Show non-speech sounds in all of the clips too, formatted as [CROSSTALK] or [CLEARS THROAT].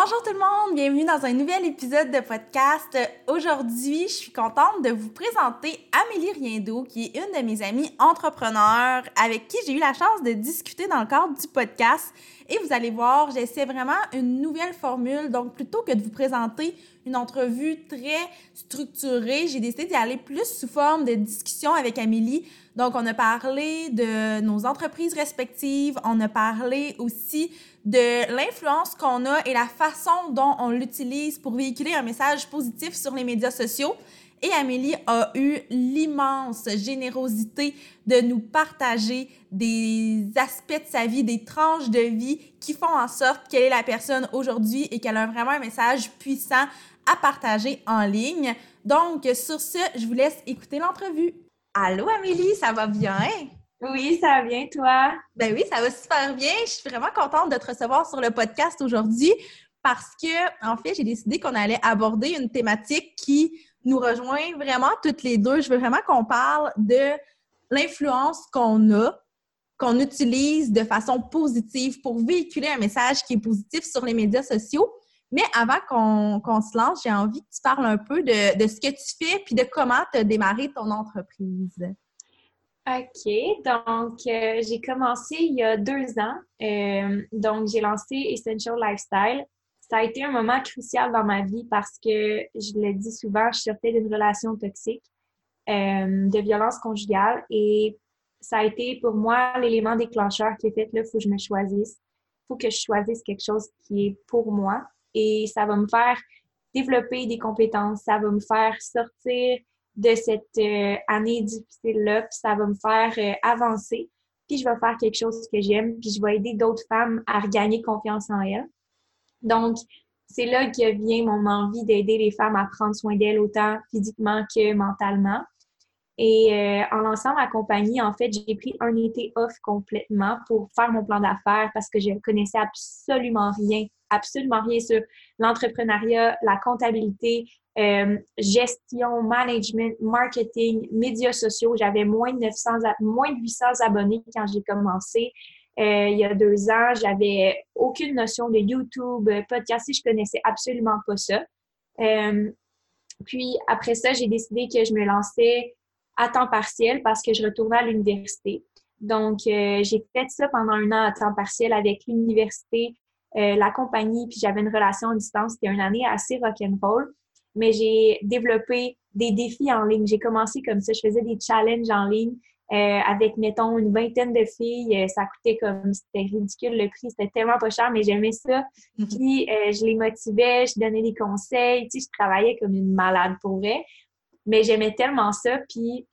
Bonjour tout le monde, bienvenue dans un nouvel épisode de podcast. Aujourd'hui, je suis contente de vous présenter Amélie Riendo, qui est une de mes amies entrepreneurs avec qui j'ai eu la chance de discuter dans le cadre du podcast. Et vous allez voir, j'essaie vraiment une nouvelle formule. Donc, plutôt que de vous présenter une entrevue très structurée, j'ai décidé d'y aller plus sous forme de discussion avec Amélie. Donc, on a parlé de nos entreprises respectives, on a parlé aussi de l'influence qu'on a et la façon dont on l'utilise pour véhiculer un message positif sur les médias sociaux. Et Amélie a eu l'immense générosité de nous partager des aspects de sa vie, des tranches de vie qui font en sorte qu'elle est la personne aujourd'hui et qu'elle a vraiment un message puissant à partager en ligne. Donc, sur ce, je vous laisse écouter l'entrevue. Allô Amélie, ça va bien? Oui, ça va bien, toi? Ben oui, ça va super bien. Je suis vraiment contente de te recevoir sur le podcast aujourd'hui parce que, en fait, j'ai décidé qu'on allait aborder une thématique qui nous rejoint vraiment toutes les deux. Je veux vraiment qu'on parle de l'influence qu'on a, qu'on utilise de façon positive pour véhiculer un message qui est positif sur les médias sociaux. Mais avant qu'on se lance, j'ai envie que tu parles un peu de, de ce que tu fais puis de comment tu as démarré ton entreprise. OK, donc euh, j'ai commencé il y a deux ans. Euh, donc j'ai lancé Essential Lifestyle. Ça a été un moment crucial dans ma vie parce que, je le dis souvent, je sortais d'une relation toxique, euh, de violence conjugale et ça a été pour moi l'élément déclencheur qui est fait là, il faut que je me choisisse. Il faut que je choisisse quelque chose qui est pour moi et ça va me faire développer des compétences, ça va me faire sortir de cette euh, année difficile-là, puis ça va me faire euh, avancer, puis je vais faire quelque chose que j'aime, puis je vais aider d'autres femmes à regagner confiance en elles. Donc, c'est là que vient mon envie d'aider les femmes à prendre soin d'elles autant physiquement que mentalement. Et euh, en lançant ma compagnie, en fait, j'ai pris un été off complètement pour faire mon plan d'affaires parce que je ne connaissais absolument rien, absolument rien sur l'entrepreneuriat, la comptabilité, euh, gestion, management, marketing, médias sociaux. J'avais moins de 900, moins de 800 abonnés quand j'ai commencé. Euh, il y a deux ans, j'avais aucune notion de YouTube, podcast, je connaissais absolument pas ça. Euh, puis après ça, j'ai décidé que je me lançais à temps partiel parce que je retournais à l'université. Donc, j'ai fait ça pendant un an à temps partiel avec l'université, la compagnie, puis j'avais une relation à distance. C'était une année assez rock'n'roll mais j'ai développé des défis en ligne. J'ai commencé comme ça, je faisais des challenges en ligne euh, avec, mettons, une vingtaine de filles. Euh, ça coûtait comme, c'était ridicule le prix, c'était tellement pas cher, mais j'aimais ça. Mhm. Puis, euh, je les motivais, je donnais des conseils, tu sais, je travaillais comme une malade pour vrai. Mais j'aimais tellement ça. Puis,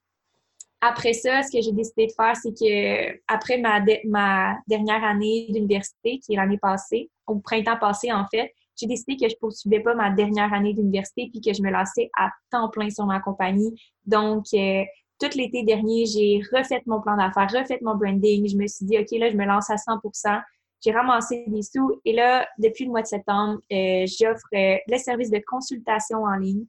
après ça, ce que j'ai décidé de faire, c'est que après ma, ma dernière année d'université, qui est l'année passée, au printemps passé en fait, j'ai décidé que je poursuivais pas ma dernière année d'université puis que je me lançais à temps plein sur ma compagnie. Donc, euh, tout l'été dernier, j'ai refait mon plan d'affaires, refait mon branding. Je me suis dit, OK, là, je me lance à 100% J'ai ramassé des sous et là, depuis le mois de septembre, euh, j'offre euh, le service de consultation en ligne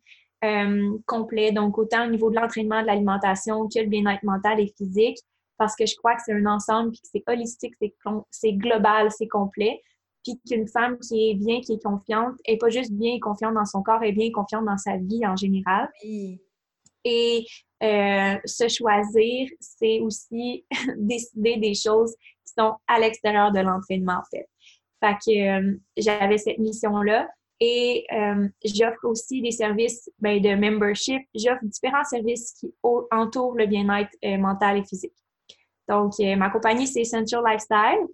complet. Donc, autant au niveau de l'entraînement, de l'alimentation que le bien-être mental et physique parce que je crois que c'est un ensemble puis que c'est holistique, c'est global, c'est complet puis qu'une femme qui est bien, qui est confiante, est pas juste bien et confiante dans son corps, est bien et confiante dans sa vie en général. Et euh, se choisir, c'est aussi [LAUGHS] décider des choses qui sont à l'extérieur de l'entraînement, en fait. Fait que euh, j'avais cette mission-là. Et euh, j'offre aussi des services ben, de membership. J'offre différents services qui entourent le bien-être mental et physique. Donc, ma compagnie, c'est Essential Lifestyle.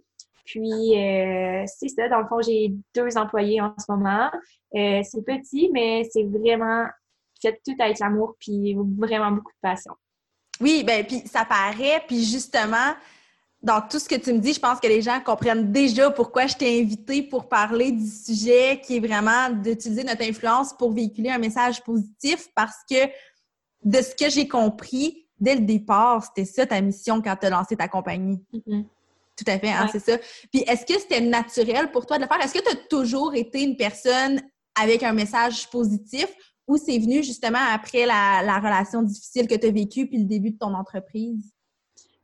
Puis, euh, c'est ça. Dans le fond, j'ai deux employés en ce moment. Euh, c'est petit, mais c'est vraiment fait tout avec l'amour puis vraiment beaucoup de passion. Oui, ben puis ça paraît. Puis justement, dans tout ce que tu me dis, je pense que les gens comprennent déjà pourquoi je t'ai invité pour parler du sujet qui est vraiment d'utiliser notre influence pour véhiculer un message positif parce que de ce que j'ai compris, dès le départ, c'était ça ta mission quand tu as lancé ta compagnie. Mm-hmm. Tout à fait, hein, c'est ça. Puis est-ce que c'était naturel pour toi de le faire? Est-ce que tu as toujours été une personne avec un message positif ou c'est venu justement après la, relation difficile que tu as vécue puis le début de ton entreprise?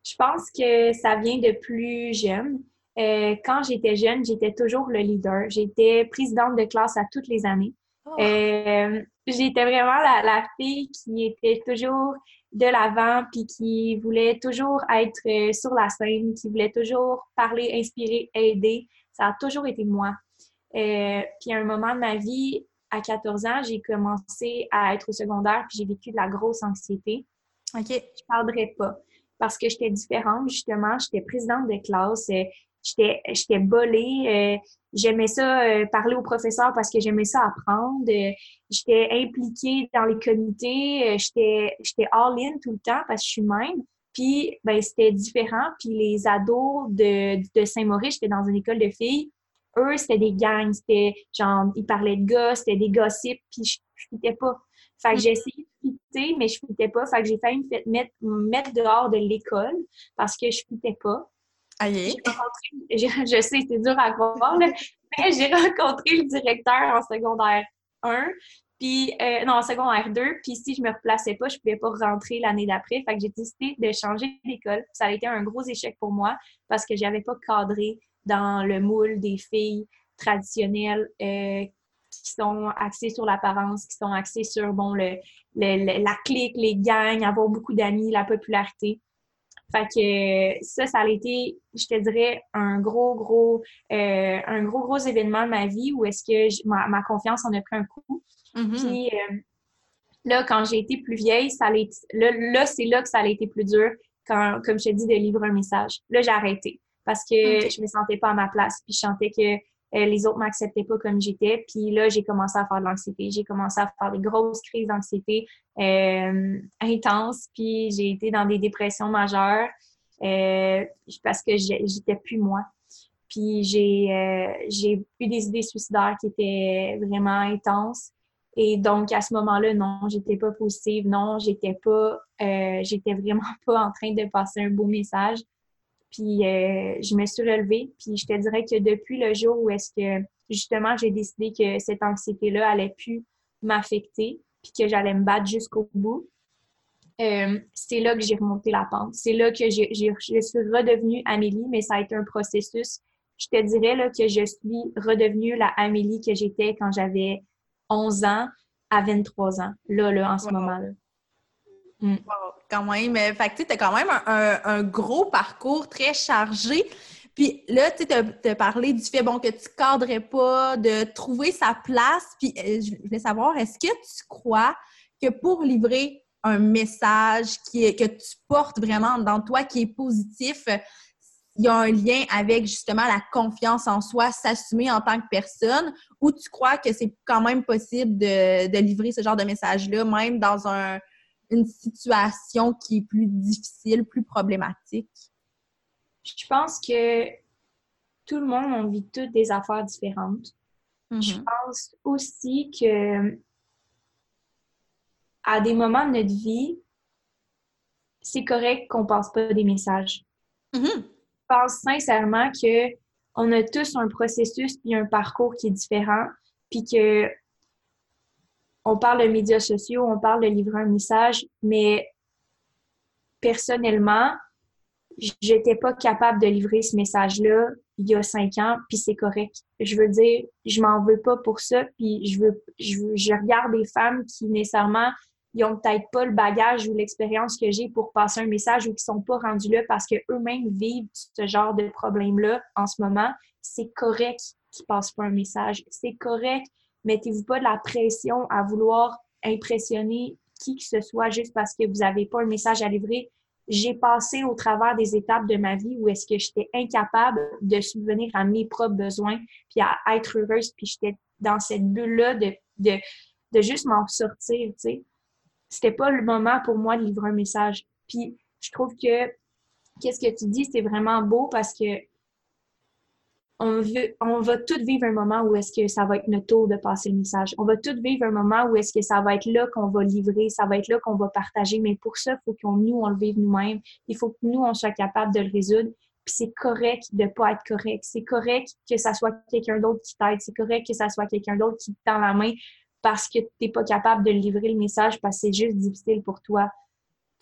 Je pense que ça vient de plus jeune. Euh, quand j'étais jeune, j'étais toujours le leader. J'étais présidente de classe à toutes les années. Oh. Euh, j'étais vraiment la, la, fille qui était toujours de l'avant, puis qui voulait toujours être euh, sur la scène, qui voulait toujours parler, inspirer, aider. Ça a toujours été moi. Euh, puis à un moment de ma vie, à 14 ans, j'ai commencé à être au secondaire, puis j'ai vécu de la grosse anxiété. OK. Je ne parlerai pas parce que j'étais différente, justement. J'étais présidente de classe. Euh, j'étais j'étais bolée. Euh, j'aimais ça euh, parler aux professeurs parce que j'aimais ça apprendre. J'étais impliquée dans les comités. j'étais j'étais all-in tout le temps parce que je suis même. Puis, ben, c'était différent. Puis les ados de, de Saint-Maurice, j'étais dans une école de filles. Eux, c'était des gangs. C'était genre, ils parlaient de gars, c'était des gossips. Puis je ne pas. Fait que j'ai essayé de fitter, mais je fitais pas. Fait que j'ai failli me mettre, mettre dehors de l'école parce que je fitais pas. Aïe. [LAUGHS] Je, sais, c'est dur à croire, mais j'ai rencontré le directeur en secondaire 1, puis euh, non, en secondaire 2, puis si je me replaçais pas, je pouvais pas rentrer l'année d'après. Fait que j'ai décidé de changer d'école. Ça a été un gros échec pour moi parce que j'avais pas cadré dans le moule des filles traditionnelles euh, qui sont axées sur l'apparence, qui sont axées sur bon le, la clique, les gangs, avoir beaucoup d'amis, la popularité. Fait que ça, ça a été, je te dirais, un gros, gros, euh, un gros, gros événement de ma vie où est-ce que ma, confiance en a pris un coup. Mm-hmm. Puis euh, là, quand j'ai été plus vieille, ça allait, là, là c'est là que ça a été plus dur, quand, comme je te dis, de livrer un message. Là, j'ai arrêté parce que je me sentais pas à ma place. Puis je sentais que euh, les autres m'acceptaient pas comme j'étais. Puis là, j'ai commencé à faire de l'anxiété. J'ai commencé à faire des grosses crises d'anxiété euh, intenses. Puis j'ai été dans des dépressions majeures euh, parce que j'étais plus moi. Puis j'ai j'ai eu des idées suicidaires qui étaient vraiment intenses. Et donc, à ce moment-là, non, j'étais pas positive. Non, j'étais pas, j'étais vraiment [LAUGHS] pas en train de passer un beau message. Puis euh, je me suis relevée. Puis je te dirais que depuis le jour où est-ce que justement j'ai décidé que cette anxiété-là allait plus m'affecter, puis que j'allais me battre jusqu'au bout, euh, c'est là que j'ai remonté la pente. C'est là que je, je suis redevenue Amélie, mais ça a été un processus. Je te dirais là, que je suis redevenue la Amélie que j'étais quand j'avais 11 ans à 23 ans, là, là, en ce moment-là. Mm. Quand même. Fait que tu as quand même un, gros parcours très chargé. Puis là, tu as, parlé du fait bon, que tu cadrais pas, de trouver sa place. Puis euh, je voulais savoir, est-ce que tu crois que pour livrer un message qui est, que tu portes vraiment dans toi, qui est positif, il y a un lien avec justement la confiance en soi, s'assumer en tant que personne, ou tu crois que c'est quand même possible de, de livrer ce genre de message-là, même dans un, une situation qui est plus difficile, plus problématique? Je pense que tout le monde, on vit toutes des affaires différentes. Je mm-hmm. pense aussi que à des moments de notre vie, c'est correct qu'on passe pas des messages. Mm-hmm. Je pense sincèrement que on a tous un processus puis un parcours qui est différent, puis que on parle de médias sociaux, on parle de livrer un message, mais personnellement, j'étais pas capable de livrer ce message-là il y a cinq ans, puis c'est correct. Je veux dire, je m'en veux pas pour ça, puis je veux, je, regarde des femmes qui nécessairement ils ont peut-être pas le bagage ou l'expérience que j'ai pour passer un message ou qui sont pas rendus là parce qu'eux-mêmes vivent ce genre de problème-là en ce moment. C'est correct qu'ils passent pas un message. C'est correct mettez-vous pas de la pression à vouloir impressionner qui que ce soit juste parce que vous n'avez pas un message à livrer. J'ai passé au travers des étapes de ma vie où est-ce que j'étais incapable de subvenir à mes propres besoins, puis à être heureuse, puis j'étais dans cette bulle-là de, de, de juste m'en sortir, tu sais. C'était pas le moment pour moi de livrer un message. Puis je trouve que qu'est-ce que tu dis, c'est vraiment beau parce que on, veut, on va tout vivre un moment où est-ce que ça va être notre tour de passer le message. On va tout vivre un moment où est-ce que ça va être là qu'on va livrer, ça va être là qu'on va partager. Mais pour ça, il faut qu'on nous, on le vive nous-mêmes. Il faut que nous, on soit capable de le résoudre. Puis c'est correct de ne pas être correct. C'est correct que ça soit quelqu'un d'autre qui t'aide. C'est correct que ça soit quelqu'un d'autre qui te tend la main parce que tu n'es pas capable de livrer le message parce que c'est juste difficile pour toi.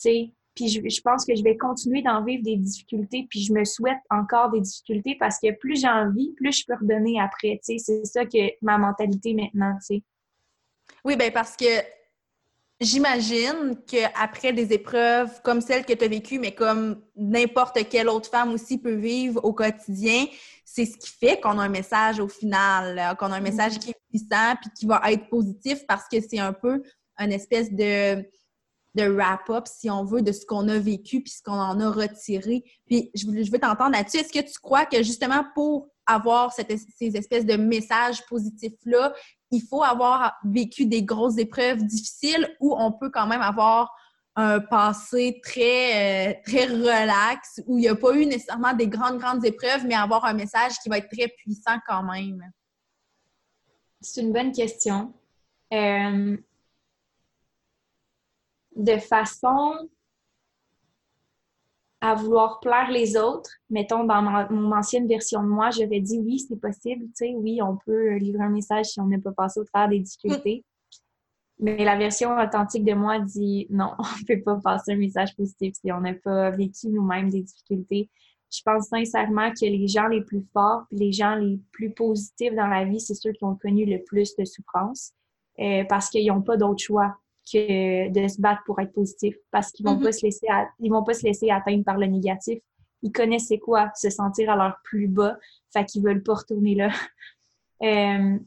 Tu puis je, pense que je vais continuer d'en vivre des difficultés, puis je me souhaite encore des difficultés parce que plus j'en vis, plus je peux redonner après. Tu sais, c'est ça que ma mentalité maintenant, tu sais. Oui, ben parce que j'imagine qu'après des épreuves comme celles que tu as vécues, mais comme n'importe quelle autre femme aussi peut vivre au quotidien, c'est ce qui fait qu'on a un message au final, qu'on a un message mm-hmm. qui est puissant puis qui va être positif parce que c'est un peu une espèce de de wrap-up, si on veut, de ce qu'on a vécu puis ce qu'on en a retiré. Puis je, je veux t'entendre là-dessus. Est-ce que tu crois que justement pour avoir ces espèces de messages positifs-là, il faut avoir vécu des grosses épreuves difficiles ou on peut quand même avoir un passé très, euh, très relax où il n'y a pas eu nécessairement des grandes, grandes épreuves, mais avoir un message qui va être très puissant quand même? C'est une bonne question. Euh, de façon à vouloir plaire les autres. Mettons, dans mon ancienne version de moi, j'avais dit oui, c'est possible, tu sais, oui, on peut livrer un message si on n'a pas passé au travers des difficultés. [LAUGHS] Mais la version authentique de moi dit non, [LAUGHS] on ne peut pas passer un message positif si on n'a pas vécu nous-mêmes des difficultés. Je pense sincèrement que les gens les plus forts, les gens les plus positifs dans la vie, c'est ceux qui ont connu le plus de souffrance euh, parce qu'ils n'ont pas d'autre choix que de se battre pour être positif parce qu'ils vont mm-hmm. pas se laisser ils vont pas se laisser atteindre par le négatif. Ils connaissent c'est quoi se sentir à leur plus bas, fait qu'ils veulent pas retourner là. [LAUGHS] euh,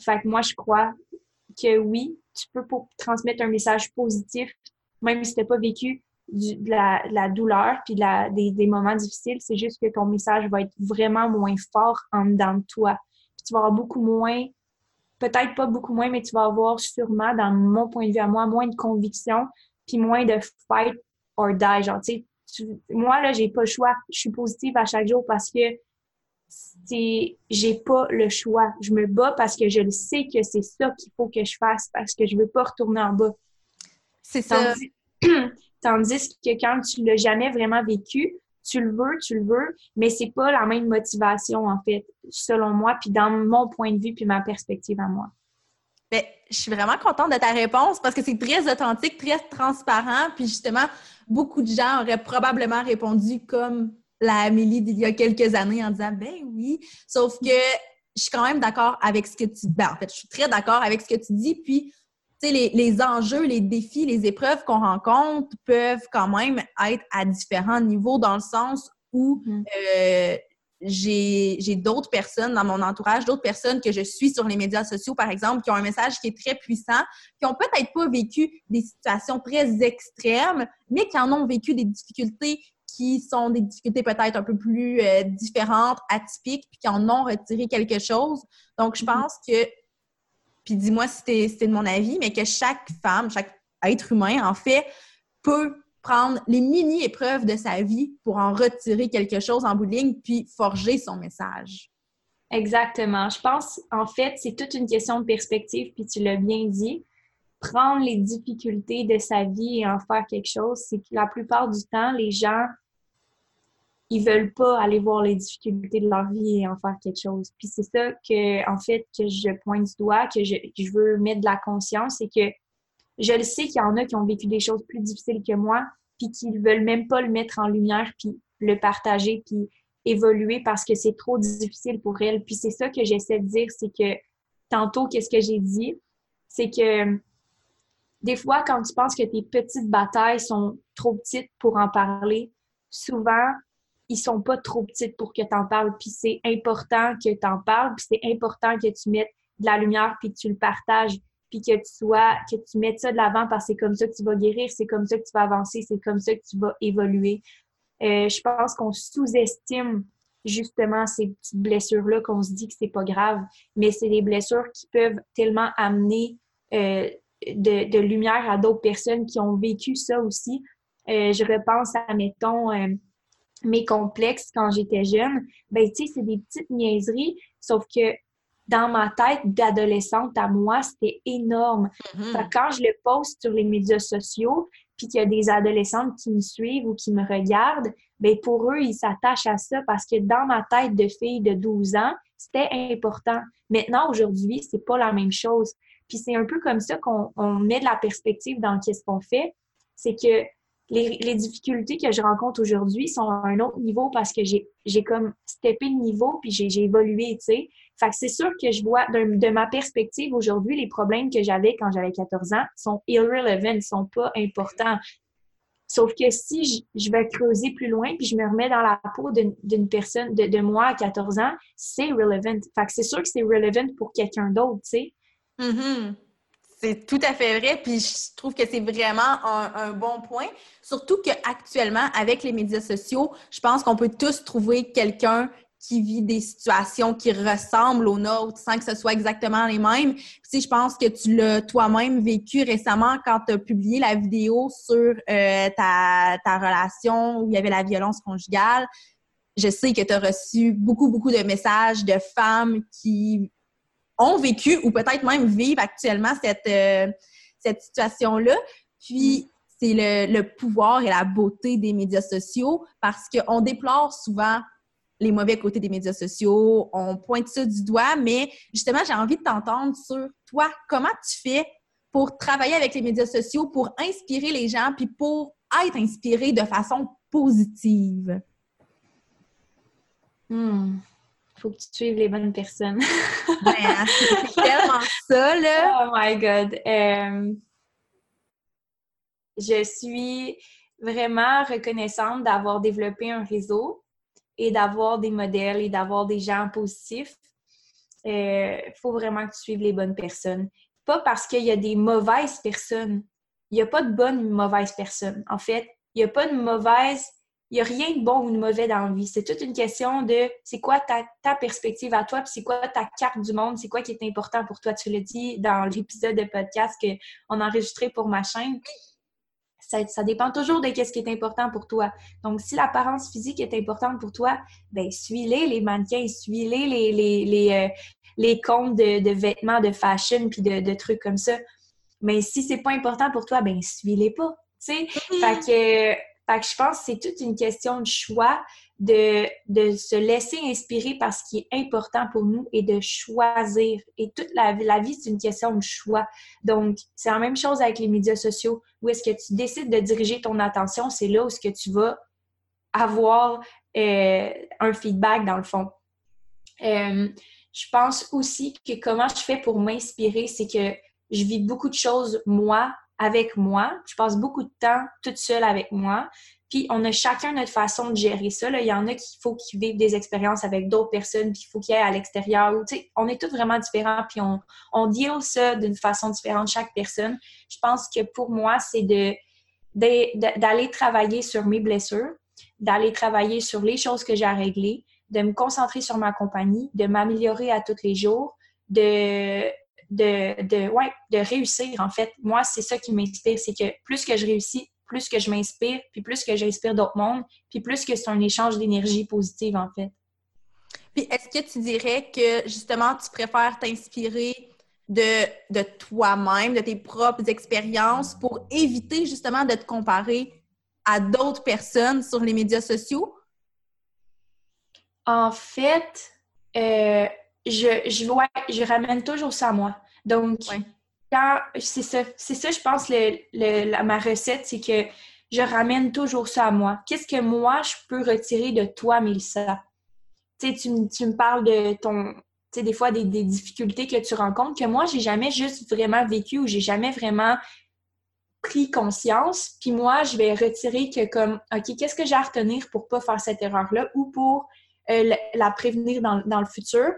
fait que moi je crois que oui, tu peux pour transmettre un message positif même si tu n'as pas vécu de, la, douleur puis des, des, moments difficiles, c'est juste que ton message va être vraiment moins fort en dedans de toi. Puis tu vas avoir beaucoup moins peut-être pas beaucoup moins, mais tu vas avoir sûrement, dans mon point de vue à moi, moins de conviction, puis moins de fight or die. Genre, tu sais, moi, là, j'ai pas le choix. Je suis positive à chaque jour parce que c'est, j'ai pas le choix. Je me bats parce que je le sais que c'est ça qu'il faut que je fasse parce que je veux pas retourner en bas. C'est ça. tandis [CLEARS THROAT] que quand tu l'as jamais vraiment vécu, tu le veux, tu le veux, mais c'est pas la même motivation, en fait, selon moi, puis dans mon point de vue, puis ma perspective à moi. Bien, je suis vraiment contente de ta réponse parce que c'est très authentique, très transparent, puis justement, beaucoup de gens auraient probablement répondu comme la Amélie d'il y a quelques années en disant ben oui, sauf que je suis quand même d'accord avec ce que tu ben, en fait, je suis très d'accord avec ce que tu dis, puis les, les, enjeux, les défis, les épreuves qu'on rencontre peuvent quand même être à différents niveaux dans le sens où mm. euh, j'ai d'autres personnes dans mon entourage, d'autres personnes que je suis sur les médias sociaux, par exemple, qui ont un message qui est très puissant, qui ont peut-être pas vécu des situations très extrêmes, mais qui en ont vécu des difficultés qui sont des difficultés peut-être un peu plus euh, différentes, atypiques, puis qui en ont retiré quelque chose. Donc, je mm-hmm. pense que puis dis-moi si c'était de mon avis, mais que chaque femme, chaque être humain, en fait, peut prendre les mini-épreuves de sa vie pour en retirer quelque chose en bout de puis forger son message. Exactement. Je pense, en fait, c'est toute une question de perspective, puis tu l'as bien dit. Prendre les difficultés de sa vie et en faire quelque chose, c'est que la plupart du temps, les gens ils veulent pas aller voir les difficultés de leur vie et en faire quelque chose. Puis c'est ça que, en fait, que je pointe du doigt, que je, je veux mettre de la conscience, c'est que je le sais qu'il y en a qui ont vécu des choses plus difficiles que moi, puis qui veulent même pas le mettre en lumière, puis le partager, puis évoluer parce que c'est trop difficile pour elles. Puis c'est ça que j'essaie de dire, c'est que tantôt, qu'est-ce que j'ai dit? C'est que des fois, quand tu penses que tes petites batailles sont trop petites pour en parler, souvent, ils sont pas trop petites pour que tu en parles. Puis c'est important que tu en parles, puis c'est important que tu mettes de la lumière, puis que tu le partages, puis que tu sois, que tu mettes ça de l'avant parce que c'est comme ça que tu vas guérir, c'est comme ça que tu vas avancer, c'est comme ça que tu vas évoluer. Euh, je pense qu'on sous-estime justement ces petites blessures-là, qu'on se dit que c'est pas grave, mais c'est des blessures qui peuvent tellement amener euh, de, de, lumière à d'autres personnes qui ont vécu ça aussi. Euh, je repense à, mettons, mes complexes quand j'étais jeune, ben tu sais, c'est des petites niaiseries, sauf que dans ma tête d'adolescente à moi, c'était énorme. Mm-hmm. Quand je le poste sur les médias sociaux, puis qu'il y a des adolescentes qui me suivent ou qui me regardent, ben pour eux, ils s'attachent à ça parce que dans ma tête de fille de 12 ans, c'était important. Maintenant, aujourd'hui, c'est pas la même chose. Puis c'est un peu comme ça qu'on met de la perspective dans qu'est-ce qu'on fait. C'est que les, difficultés que je rencontre aujourd'hui sont à un autre niveau parce que j'ai comme steppé le niveau puis j'ai évolué, tu sais. Fait que c'est sûr que je vois de, ma perspective aujourd'hui, les problèmes que j'avais quand j'avais 14 ans sont irrelevant, sont pas importants. Sauf que si je, vais creuser plus loin puis je me remets dans la peau d'une personne, de, de, moi à 14 ans, c'est relevant. Fait que c'est sûr que c'est relevant pour quelqu'un d'autre, tu sais. Mm-hmm. C'est tout à fait vrai, puis je trouve que c'est vraiment un, bon point. Surtout qu'actuellement, avec les médias sociaux, je pense qu'on peut tous trouver quelqu'un qui vit des situations qui ressemblent aux nôtres sans que ce soit exactement les mêmes. Si je pense que tu l'as toi-même vécu récemment quand tu as publié la vidéo sur euh, ta, ta relation où il y avait la violence conjugale. Je sais que tu as reçu beaucoup, beaucoup de messages de femmes qui ont vécu ou peut-être même vivent actuellement cette, euh, cette situation-là. Puis, c'est le, le, pouvoir et la beauté des médias sociaux parce qu'on déplore souvent les mauvais côtés des médias sociaux, on pointe ça du doigt, mais justement, j'ai envie de t'entendre sur toi, comment tu fais pour travailler avec les médias sociaux, pour inspirer les gens, puis pour être inspiré de façon positive? Hmm faut que tu suives les bonnes personnes. [LAUGHS] Ben, c'est tellement ça, là. Oh my God. Euh, je suis vraiment reconnaissante d'avoir développé un réseau et d'avoir des modèles et d'avoir des gens positifs. Il euh, faut vraiment que tu suives les bonnes personnes. Pas parce qu'il y a des mauvaises personnes. Il n'y a pas de bonnes ou mauvaises personnes. En fait, il n'y a pas de mauvaise n'y a rien de bon ou de mauvais dans la vie. C'est toute une question de c'est quoi ta, perspective à toi, puis c'est quoi ta carte du monde, c'est quoi qui est important pour toi. Tu l'as dit dans l'épisode de podcast qu'on a enregistré pour ma chaîne. Ça, dépend toujours de ce qui est important pour toi. Donc, si l'apparence physique est importante pour toi, ben suis-les, les mannequins, suis-les, les, les, les, euh, les comptes de, vêtements, de fashion, puis de, trucs comme ça. Mais si c'est pas important pour toi, ben suis-les pas. Tu sais? Mm-hmm. Fait que fait que je pense que c'est toute une question de choix, de, de se laisser inspirer par ce qui est important pour nous et de choisir. Et toute la, la vie, c'est une question de choix. Donc, c'est la même chose avec les médias sociaux. Où est-ce que tu décides de diriger ton attention, c'est là où est-ce que tu vas avoir euh, un feedback dans le fond. Euh, je pense aussi que comment je fais pour m'inspirer, c'est que je vis beaucoup de choses moi avec moi. Je passe beaucoup de temps toute seule avec moi. Puis on a chacun notre façon de gérer ça. Là. Il y en a qui faut qu'ils vivent des expériences avec d'autres personnes, puis il faut qu'ils aillent à l'extérieur. On est tous vraiment différents, puis on, on deal ça d'une façon différente, chaque personne. Je pense que pour moi, c'est de, d'aller travailler sur mes blessures, d'aller travailler sur les choses que j'ai à régler, de me concentrer sur ma compagnie, de m'améliorer à tous les jours, de de, de, ouais, de réussir, en fait. Moi, c'est ça qui m'inspire, c'est que plus que je réussis, plus que je m'inspire, puis plus que j'inspire d'autres mondes, puis plus que c'est un échange d'énergie positive, en fait. Puis est-ce que tu dirais que, justement, tu préfères t'inspirer de, de toi-même, de tes propres expériences pour éviter, justement, de te comparer à d'autres personnes sur les médias sociaux? En fait, euh, je, je, vois, je ramène toujours ça à moi. Donc, quand c'est ça, c'est ça, je pense, le, ma recette, c'est que je ramène toujours ça à moi. Qu'est-ce que moi, je peux retirer de toi, Mélissa? Tu sais, tu, tu me parles de ton, tu sais, des fois, des, des, difficultés que tu rencontres, que moi, j'ai jamais juste vraiment vécu ou j'ai jamais vraiment pris conscience. Puis moi, je vais retirer que comme, OK, qu'est-ce que j'ai à retenir pour pas faire cette erreur-là ou pour euh, la prévenir dans, dans le futur?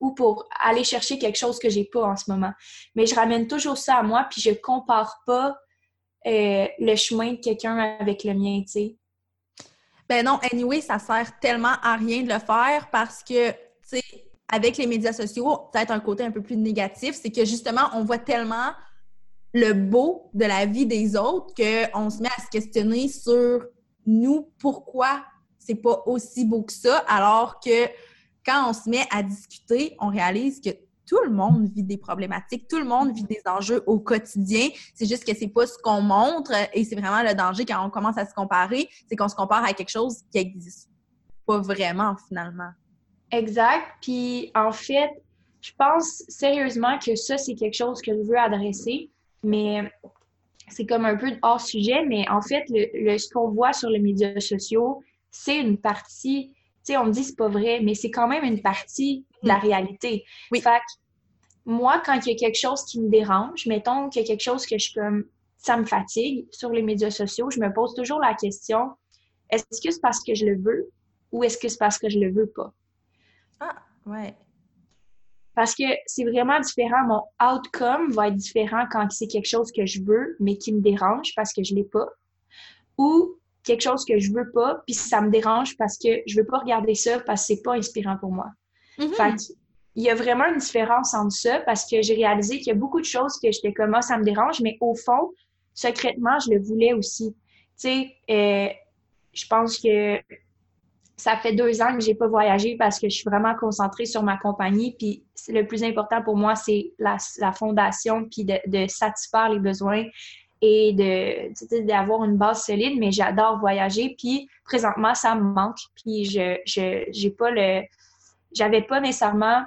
Ou pour aller chercher quelque chose que j'ai pas en ce moment. Mais je ramène toujours ça à moi, puis je compare pas euh, le chemin de quelqu'un avec le mien, tu sais. Ben non, anyway, ça sert tellement à rien de le faire parce que, tu sais, avec les médias sociaux, peut-être un côté un peu plus négatif, c'est que justement, on voit tellement le beau de la vie des autres qu'on se met à se questionner sur nous, pourquoi c'est pas aussi beau que ça, alors que quand on se met à discuter, on réalise que tout le monde vit des problématiques, tout le monde vit des enjeux au quotidien. C'est juste que c'est pas ce qu'on montre et c'est vraiment le danger quand on commence à se comparer, c'est qu'on se compare à quelque chose qui existe pas vraiment finalement. Exact. Puis en fait, je pense sérieusement que ça, c'est quelque chose que je veux adresser, mais c'est comme un peu hors sujet, mais en fait, le, ce qu'on voit sur les médias sociaux, c'est une partie, sais, on me dit c'est pas vrai, mais c'est quand même une partie de la mm. réalité. Oui. Fait moi, quand il y a quelque chose qui me dérange, mettons qu'il y a quelque chose que je comme ça me fatigue sur les médias sociaux, je me pose toujours la question est-ce que c'est parce que je le veux ou est-ce que c'est parce que je le veux pas? Ah, ouais. Parce que c'est vraiment différent. Mon outcome va être différent quand c'est quelque chose que je veux, mais qui me dérange parce que je l'ai pas. Ou quelque chose que je veux pas, puis ça me dérange parce que je veux pas regarder ça parce que c'est pas inspirant pour moi. Mm-hmm. Fait il y a vraiment une différence entre ça parce que j'ai réalisé qu'il y a beaucoup de choses que j'étais comme, ah, ça me dérange, mais au fond, secrètement, je le voulais aussi. Tu sais, euh, je pense que ça fait deux ans que j'ai pas voyagé parce que je suis vraiment concentrée sur ma compagnie. Puis le plus important pour moi, c'est la, fondation, puis de, satisfaire les besoins et de d'avoir une base solide. Mais j'adore voyager. Puis présentement, ça me manque. Puis je j'ai pas le j'avais pas nécessairement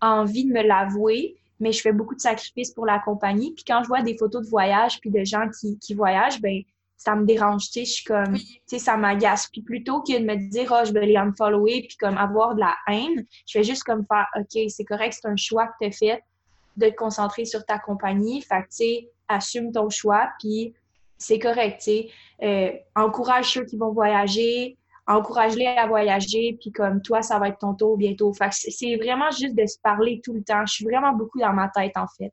envie de me l'avouer, mais je fais beaucoup de sacrifices pour la compagnie. Puis quand je vois des photos de voyage puis de gens qui, qui voyagent, ben ça me dérange, tu sais, je suis comme, tu sais, ça m'agace. Puis plutôt que de me dire, oh, je vais les unfollower, puis comme avoir de la haine, je vais juste comme faire, OK, c'est correct, c'est un choix que tu as fait de te concentrer sur ta compagnie. Fait tu sais, assume ton choix, puis c'est correct, tu sais. Euh, encourage ceux qui vont voyager, encourage-les à voyager, puis comme toi, ça va être ton tour bientôt. Fait que c'est vraiment juste de se parler tout le temps. Je suis vraiment beaucoup dans ma tête, en fait.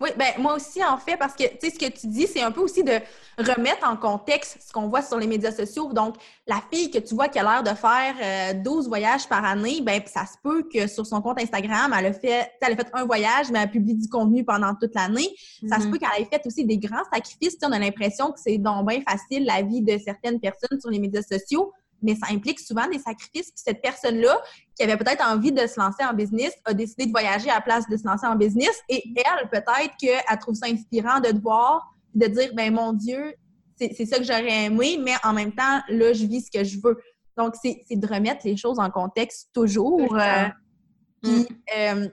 Oui, ben moi aussi, en fait, parce que, tu sais, ce que tu dis, c'est un peu aussi de remettre en contexte ce qu'on voit sur les médias sociaux. Donc, la fille que tu vois qui a l'air de faire 12 euh, voyages par année, ben ça se peut que sur son compte Instagram, elle a fait, elle a fait un voyage, mais elle publie du contenu pendant toute l'année. Ça se mm-hmm. peut qu'elle ait fait aussi des grands sacrifices. On a l'impression que c'est donc bien facile la vie de certaines personnes sur les médias sociaux mais ça implique souvent des sacrifices. Puis cette personne-là, qui avait peut-être envie de se lancer en business, a décidé de voyager à la place de se lancer en business. Et elle, peut-être qu'elle trouve ça inspirant de te voir, de dire, ben mon Dieu, c'est ça que j'aurais aimé, mais en même temps, là, je vis ce que je veux. Donc, c'est de remettre les choses en contexte toujours. Euh, puis, euh,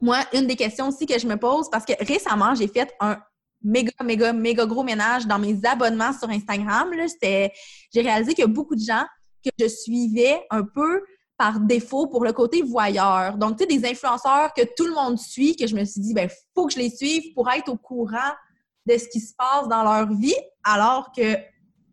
moi, une des questions aussi que je me pose, parce que récemment, j'ai fait un méga, méga, méga gros ménage dans mes abonnements sur Instagram. J'ai réalisé qu'il y a beaucoup de gens que je suivais un peu par défaut pour le côté voyeur. Donc, tu sais, des influenceurs que tout le monde suit, que je me suis dit, ben, faut que je les suive pour être au courant de ce qui se passe dans leur vie, alors que,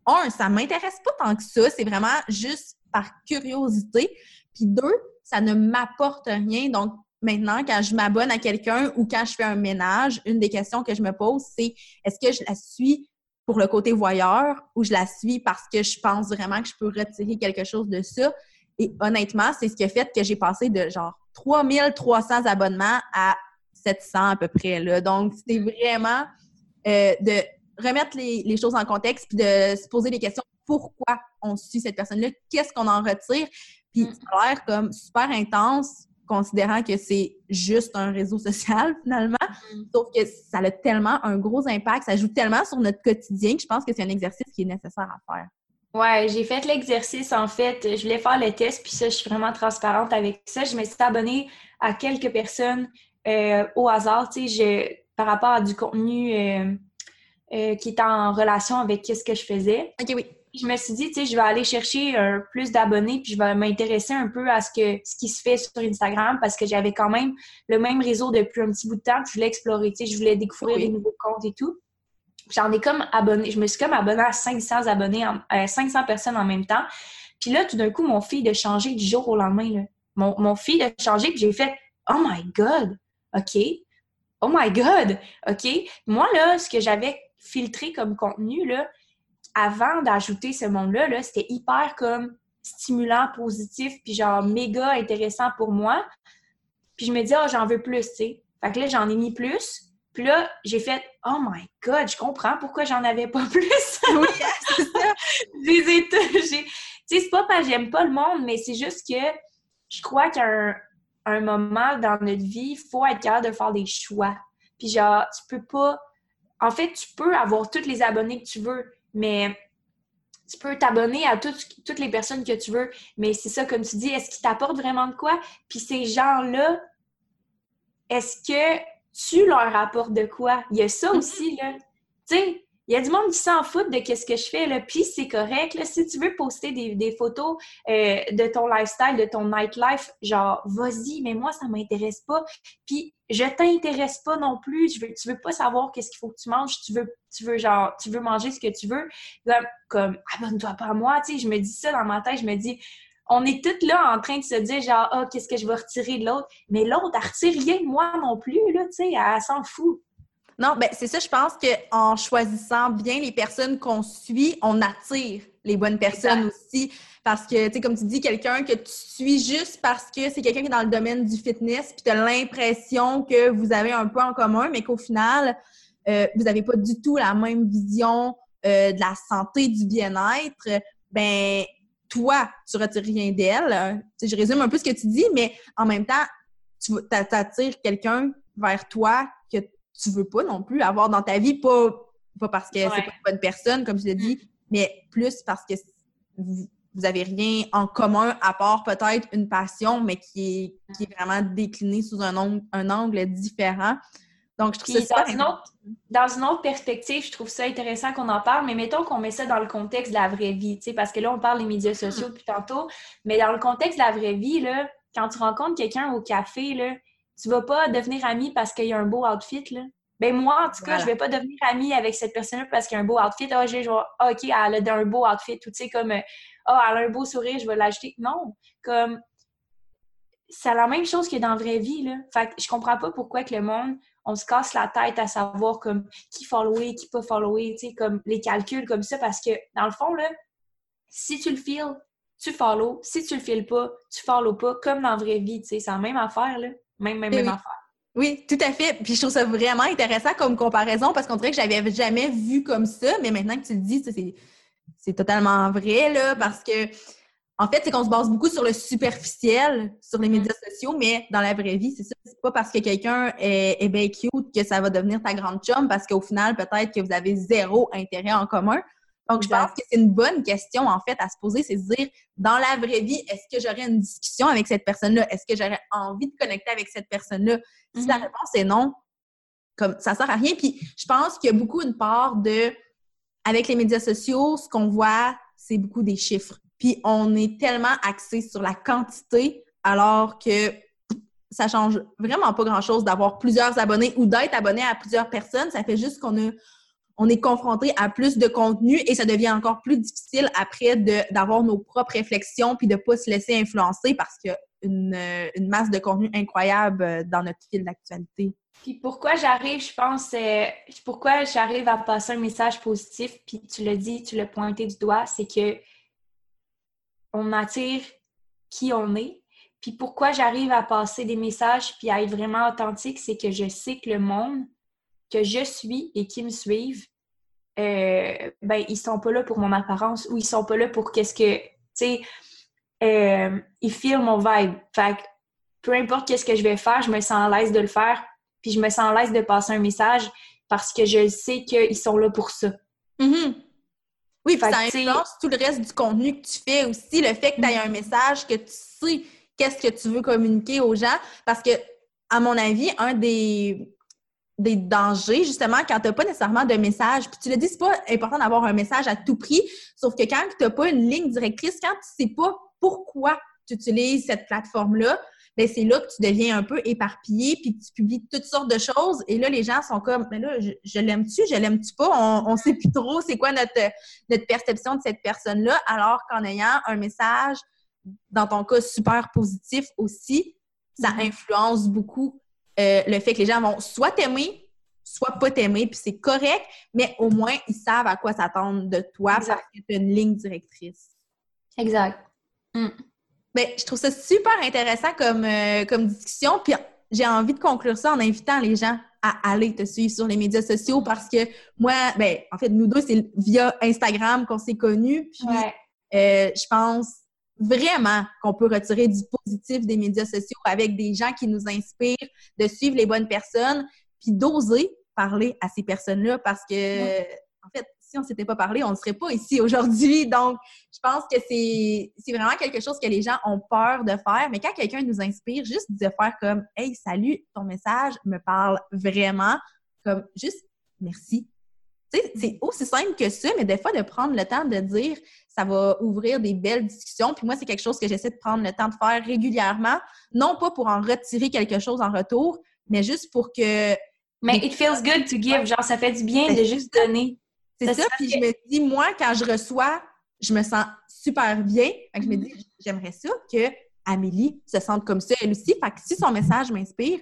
un, ça m'intéresse pas tant que ça, c'est vraiment juste par curiosité. Puis deux, ça ne m'apporte rien. Donc, maintenant, quand je m'abonne à quelqu'un ou quand je fais un ménage, une des questions que je me pose, c'est est-ce que je la suis pour le côté voyeur ou je la suis parce que je pense vraiment que je peux retirer quelque chose de ça. Et honnêtement, c'est ce qui a fait que j'ai passé de genre 3300 abonnements à 700 à peu près. Là. Donc, c'était vraiment euh, de remettre les, choses en contexte puis de se poser des questions. Pourquoi on suit cette personne-là? Qu'est-ce qu'on en retire? Puis, mm. ça a l'air comme super intense considérant que c'est juste un réseau social [LAUGHS] finalement. Mm-hmm. Sauf que ça a tellement un gros impact, ça joue tellement sur notre quotidien que je pense que c'est un exercice qui est nécessaire à faire. Ouais, j'ai fait l'exercice en fait. Je voulais faire le test, puis ça, je suis vraiment transparente avec ça. Je me suis abonnée à quelques personnes euh, au hasard, tu sais, par rapport à du contenu euh, euh, qui est en relation avec ce que je faisais. OK, oui je me suis dit, tu sais, je vais aller chercher un plus d'abonnés, puis je vais m'intéresser un peu à ce, que, ce qui se fait sur Instagram parce que j'avais quand même le même réseau depuis un petit bout de temps, puis je voulais explorer, tu sais, je voulais découvrir des nouveaux comptes et tout. J'en ai comme abonné, je me suis comme abonnée à 500 abonnés, à 500 personnes en même temps. Puis là, tout d'un coup, mon fils a changé du jour au lendemain. Là. Mon, mon a changé, puis j'ai fait Oh my God! OK. Oh my God! OK. Moi, là, ce que j'avais filtré comme contenu, là, avant d'ajouter ce monde-là, -là, c'était hyper comme stimulant, positif, puis genre méga intéressant pour moi. Puis je me dis, oh, j'en veux plus, tu sais. Fait que là, j'en ai mis plus. Puis là, j'ai fait, oh my God, je comprends pourquoi j'en avais pas [LAUGHS] plus. oui, [LAUGHS] c'est ça. Tu Tu sais, c'est pas parce que j'aime pas le monde, mais c'est juste que je crois qu'à un, moment dans notre vie, il faut être capable de faire des choix. Puis genre, tu peux pas... En fait, tu peux avoir tous les abonnés que tu veux, mais tu peux t'abonner à toutes les personnes que tu veux, mais c'est ça, comme tu dis, est-ce qu'ils t'apportent vraiment de quoi? Puis ces gens-là, est-ce que tu leur apportes de quoi? Il y a ça mm-hmm. aussi, là. Tu sais, il y a du monde qui s'en fout de ce que je fais, là, puis c'est correct. Là, si tu veux poster des, photos euh, de ton lifestyle, de ton nightlife, genre, vas-y, mais moi, ça m'intéresse pas. Puis je t'intéresse pas non plus. Je veux, tu veux pas savoir qu'est-ce qu'il faut que tu manges. Tu veux, tu veux, genre, tu veux manger ce que tu veux. Comme, comme abonne-toi pas à moi, tu sais. Je me dis ça dans ma tête. Je me dis, on est toutes là en train de se dire genre ah qu'est-ce que je vais retirer de l'autre? Mais l'autre elle retire rien de moi non plus là tu sais elle s'en fout non, ben c'est ça, je pense qu'en choisissant bien les personnes qu'on suit, on attire les bonnes personnes aussi. Parce que, tu sais, comme tu dis, quelqu'un que tu suis juste parce que c'est quelqu'un qui est dans le domaine du fitness, puis tu as l'impression que vous avez un peu en commun, mais qu'au final, euh, vous n'avez pas du tout la même vision euh, de la santé, du bien-être, ben toi, tu retires rien d'elle. Je résume un peu ce que tu dis, mais en même temps, tu attires quelqu'un vers toi que tu veux pas non plus avoir dans ta vie, pas, pas parce que c'est pas une bonne personne, comme je l'ai dit, mm. mais plus parce que vous, vous avez rien en commun à part peut-être une passion, mais qui est, qui est vraiment déclinée sous un angle, un angle différent. Donc, je trouve ça dans, une autre, dans une autre perspective, je trouve ça intéressant qu'on en parle, mais mettons qu'on met ça dans le contexte de la vraie vie, parce que là, on parle des médias sociaux depuis tantôt, mais dans le contexte de la vraie vie, là, quand tu rencontres quelqu'un au café, là, tu vas pas devenir ami parce qu'il y a un beau outfit, là. Ben moi, en tout cas, je vais pas devenir amie avec cette personne-là parce qu'il y a un beau outfit. Ah, j'ai genre, ah, OK, elle a un beau outfit. Ou tu sais, comme, ah, elle a un beau sourire, je vais l'ajouter. Non, comme, c'est la même chose que dans la vraie vie, là. Fait que je comprends pas pourquoi que le monde, on se casse la tête à savoir, comme, qui follower, qui pas follower, tu sais, comme, les calculs comme ça, parce que, dans le fond, là, si tu le files, tu follow. Si tu le files pas, tu follow pas, comme dans la vraie vie, tu sais. C'est la même affaire, là. Même, même, même affaire. Oui, tout à fait. Puis je trouve ça vraiment intéressant comme comparaison parce qu'on dirait que j'avais jamais vu comme ça, mais maintenant que tu le dis, c'est totalement vrai, là, parce que en fait, c'est qu'on se base beaucoup sur le superficiel, sur les médias sociaux, mais dans la vraie vie, c'est ça. C'est pas parce que quelqu'un est, est bien cute que ça va devenir ta grande chum, parce qu'au final, peut-être que vous avez zéro intérêt en commun. Donc, je pense que c'est une bonne question, en fait, à se poser, c'est se dire, dans la vraie vie, est-ce que j'aurais une discussion avec cette personne-là? Est-ce que j'aurais envie de connecter avec cette personne-là? Si la mm-hmm. réponse est non, comme ça sert à rien. Puis, je pense qu'il y a beaucoup une part de, avec les médias sociaux, ce qu'on voit, c'est beaucoup des chiffres. Puis, on est tellement axé sur la quantité, alors que ça change vraiment pas grand-chose d'avoir plusieurs abonnés ou d'être abonné à plusieurs personnes. Ça fait juste qu'on a on est confronté à plus de contenu et ça devient encore plus difficile après d'avoir nos propres réflexions puis de ne pas se laisser influencer parce qu'il y a une, une, masse de contenu incroyable euh, dans notre fil d'actualité. Puis pourquoi j'arrive, je pense, euh, pourquoi j'arrive à passer un message positif, puis tu l'as dit, tu l'as pointé du doigt, c'est que on attire qui on est. Puis pourquoi j'arrive à passer des messages puis à être vraiment authentique, c'est que je sais que le monde que je suis et qui me suivent, euh, ben, ils sont pas là pour mon apparence ou ils sont pas là pour qu'est-ce que, tu sais, euh, ils filment mon vibe. Fait que peu importe qu'est-ce que je vais faire, je me sens à l'aise de le faire, puis je me sens à l'aise de passer un message parce que je sais qu'ils sont là pour ça. Mm-hmm. Oui, puis ça influence tout le reste du contenu que tu fais aussi, le fait que tu aies un message, que tu sais qu'est-ce que tu veux communiquer aux gens, parce que, à mon avis, un des, des dangers, justement, quand tu n'as pas nécessairement de message. Puis tu le dis, c'est pas important d'avoir un message à tout prix, sauf que quand tu n'as pas une ligne directrice, quand tu ne sais pas pourquoi tu utilises cette plateforme-là, ben c'est là que tu deviens un peu éparpillé, puis tu publies toutes sortes de choses. Et là, les gens sont comme, mais là, je, l'aime-tu, je l'aime-tu pas? On ne sait plus trop c'est quoi notre, notre perception de cette personne-là, alors qu'en ayant un message, dans ton cas, super positif aussi, ça mm-hmm. influence beaucoup euh, le fait que les gens vont soit t'aimer, soit pas t'aimer, puis c'est correct, mais au moins, ils savent à quoi s'attendre de toi parce que tu as une ligne directrice. Exact. Mm. Ben, je trouve ça super intéressant comme, euh, comme discussion, puis j'ai envie de conclure ça en invitant les gens à aller te suivre sur les médias sociaux parce que moi, ben, en fait, nous deux, c'est via Instagram qu'on s'est connus. Puis Euh, je pense vraiment qu'on peut retirer du positif des médias sociaux avec des gens qui nous inspirent, de suivre les bonnes personnes, puis d'oser parler à ces personnes-là parce que, en fait, si on ne s'était pas parlé, on ne serait pas ici aujourd'hui. Donc, je pense que c'est vraiment quelque chose que les gens ont peur de faire. Mais quand quelqu'un nous inspire, juste de faire comme Hey, salut, ton message me parle vraiment. Comme juste merci. Tu sais, c'est aussi simple que ça, mais des fois, de prendre le temps de dire ça va ouvrir des belles discussions. Puis moi, c'est quelque chose que j'essaie de prendre le temps de faire régulièrement. Non pas pour en retirer quelque chose en retour, mais juste pour que. Mais it feels good to give. Genre, ça fait du bien de juste donner. C'est ça. Puis je me dis, moi, quand je reçois, je me sens super bien. Fait je me dis, j'aimerais ça que Amélie se sente comme ça, elle aussi. Fait que si son message m'inspire,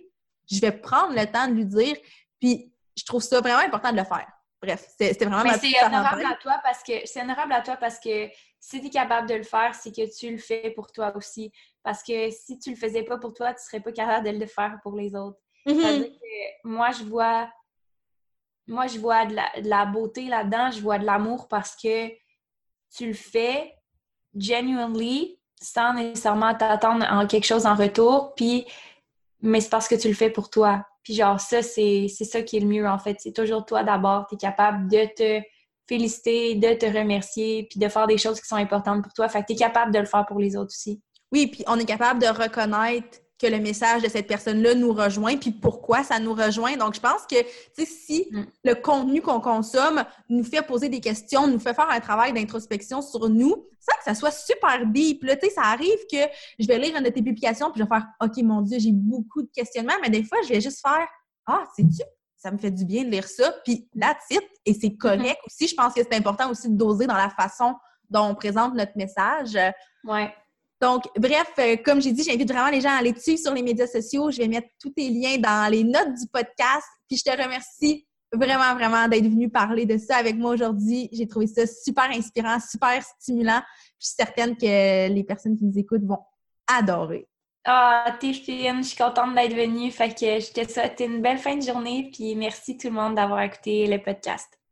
je vais prendre le temps de lui dire. Puis je trouve ça vraiment important de le faire. Bref, c'était vraiment Mais c'est honorable à toi parce que c'est honorable à toi parce que si tu es capable de le faire, c'est que tu le fais pour toi aussi. Parce que si tu le faisais pas pour toi, tu serais pas capable de le faire pour les autres. Mm-hmm. que moi, je vois moi, je vois de la, beauté là-dedans, je vois de l'amour parce que tu le fais genuinely sans nécessairement t'attendre à quelque chose en retour, puis mais c'est parce que tu le fais pour toi. Puis genre, ça, c'est ça qui est le mieux, en fait. C'est toujours toi d'abord. Tu es capable de te féliciter, de te remercier, puis de faire des choses qui sont importantes pour toi. Fait que tu es capable de le faire pour les autres aussi. Oui, puis on est capable de reconnaître que le message de cette personne-là nous rejoint, puis pourquoi ça nous rejoint. Donc, je pense que, si mm. le contenu qu'on consomme nous fait poser des questions, nous fait faire un travail d'introspection sur nous, sans que ça soit super deep. Là, tu sais, ça arrive que je vais lire une de tes publications, puis je vais faire « OK, mon Dieu, j'ai beaucoup de questionnements », mais des fois, je vais juste faire « Ah, c'est-tu? Ça me fait du bien de lire ça. » Puis là, titre, et c'est correct mm. aussi. Je pense que c'est important aussi de doser dans la façon dont on présente notre message. Ouais. Donc, bref, euh, comme j'ai dit, j'invite vraiment les gens à aller dessus sur les médias sociaux. Je vais mettre tous tes liens dans les notes du podcast. Puis je te remercie vraiment, vraiment d'être venu parler de ça avec moi aujourd'hui. J'ai trouvé ça super inspirant, super stimulant. je suis certaine que les personnes qui nous écoutent vont adorer. Ah, fine, je suis contente d'être venue. Fait que je te souhaite une belle fin de journée. Puis merci tout le monde d'avoir écouté le podcast.